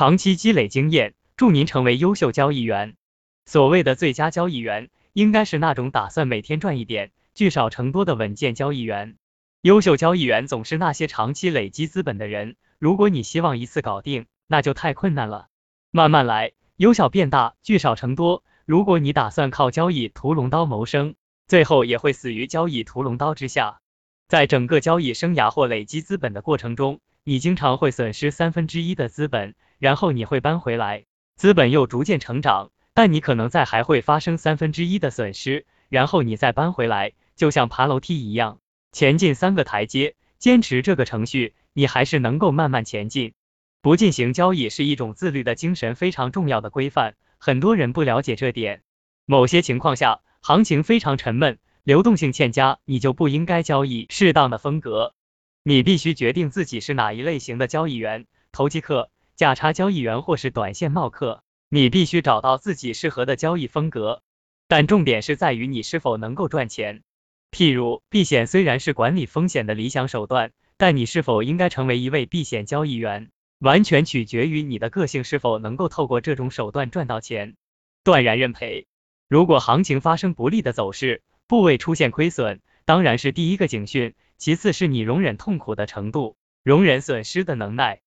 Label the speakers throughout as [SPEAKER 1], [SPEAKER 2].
[SPEAKER 1] 长期积累经验，助您成为优秀交易员。所谓的最佳交易员，应该是那种打算每天赚一点，聚少成多的稳健交易员。优秀交易员总是那些长期累积资本的人。如果你希望一次搞定，那就太困难了。慢慢来，由小变大，聚少成多。如果你打算靠交易屠龙刀谋生，最后也会死于交易屠龙刀之下。在整个交易生涯或累积资本的过程中，你经常会损失三分之一的资本，然后你会搬回来，资本又逐渐成长，但你可能在还会发生三分之一的损失，然后你再搬回来，就像爬楼梯一样，前进三个台阶，坚持这个程序。你还是能够慢慢前进。不进行交易是一种自律的精神非常重要的规范，很多人不了解这点。某些情况下，行情非常沉闷，流动性欠佳，你就不应该交易。适当的风格，你必须决定自己是哪一类型的交易员：投机客、价差交易员或是短线冒客。你必须找到自己适合的交易风格，但重点是在于你是否能够赚钱。譬如，避险虽然是管理风险的理想手段。但你是否应该成为一位避险交易员，完全取决于你的个性是否能够透过这种手段赚到钱。断然认赔，如果行情发生不利的走势，部位出现亏损，当然是第一个警讯，其次是你容忍痛苦的程度，容忍损失的能耐。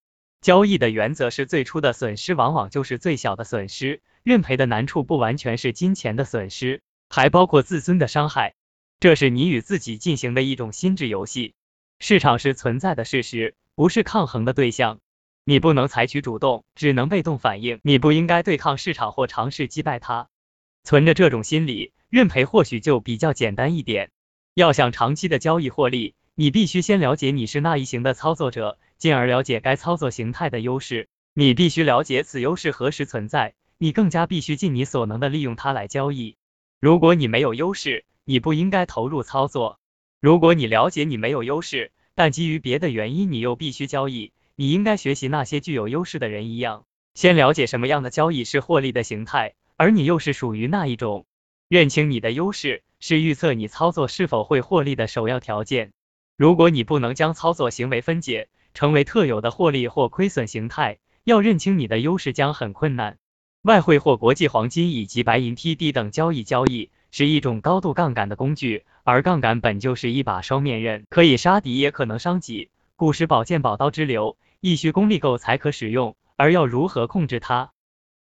[SPEAKER 1] 交易的原则是最初的损失往往就是最小的损失，认赔的难处不完全是金钱的损失，还包括自尊的伤害，这是你与自己进行的一种心智游戏。市场是存在的事实，不是抗衡的对象。你不能采取主动，只能被动反应。你不应该对抗市场或尝试击败它。存着这种心理，认赔或许就比较简单一点。要想长期的交易获利，你必须先了解你是那一型的操作者，进而了解该操作形态的优势。你必须了解此优势何时存在，你更加必须尽你所能的利用它来交易。如果你没有优势，你不应该投入操作。如果你了解你没有优势，但基于别的原因你又必须交易，你应该学习那些具有优势的人一样，先了解什么样的交易是获利的形态，而你又是属于那一种。认清你的优势是预测你操作是否会获利的首要条件。如果你不能将操作行为分解成为特有的获利或亏损形态，要认清你的优势将很困难。外汇或国际黄金以及白银 TD 等交易交易。是一种高度杠杆的工具，而杠杆本就是一把双面刃，可以杀敌，也可能伤己。故事宝剑宝刀之流，亦需功力够才可使用，而要如何控制它？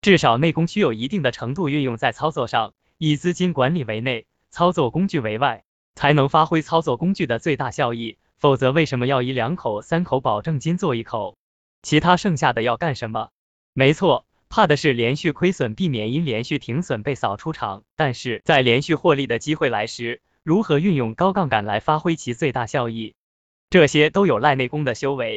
[SPEAKER 1] 至少内功需有一定的程度运用在操作上，以资金管理为内，操作工具为外，才能发挥操作工具的最大效益。否则，为什么要以两口、三口保证金做一口？其他剩下的要干什么？没错。怕的是连续亏损，避免因连续停损被扫出场。但是在连续获利的机会来时，如何运用高杠杆来发挥其最大效益？这些都有赖内功的修为。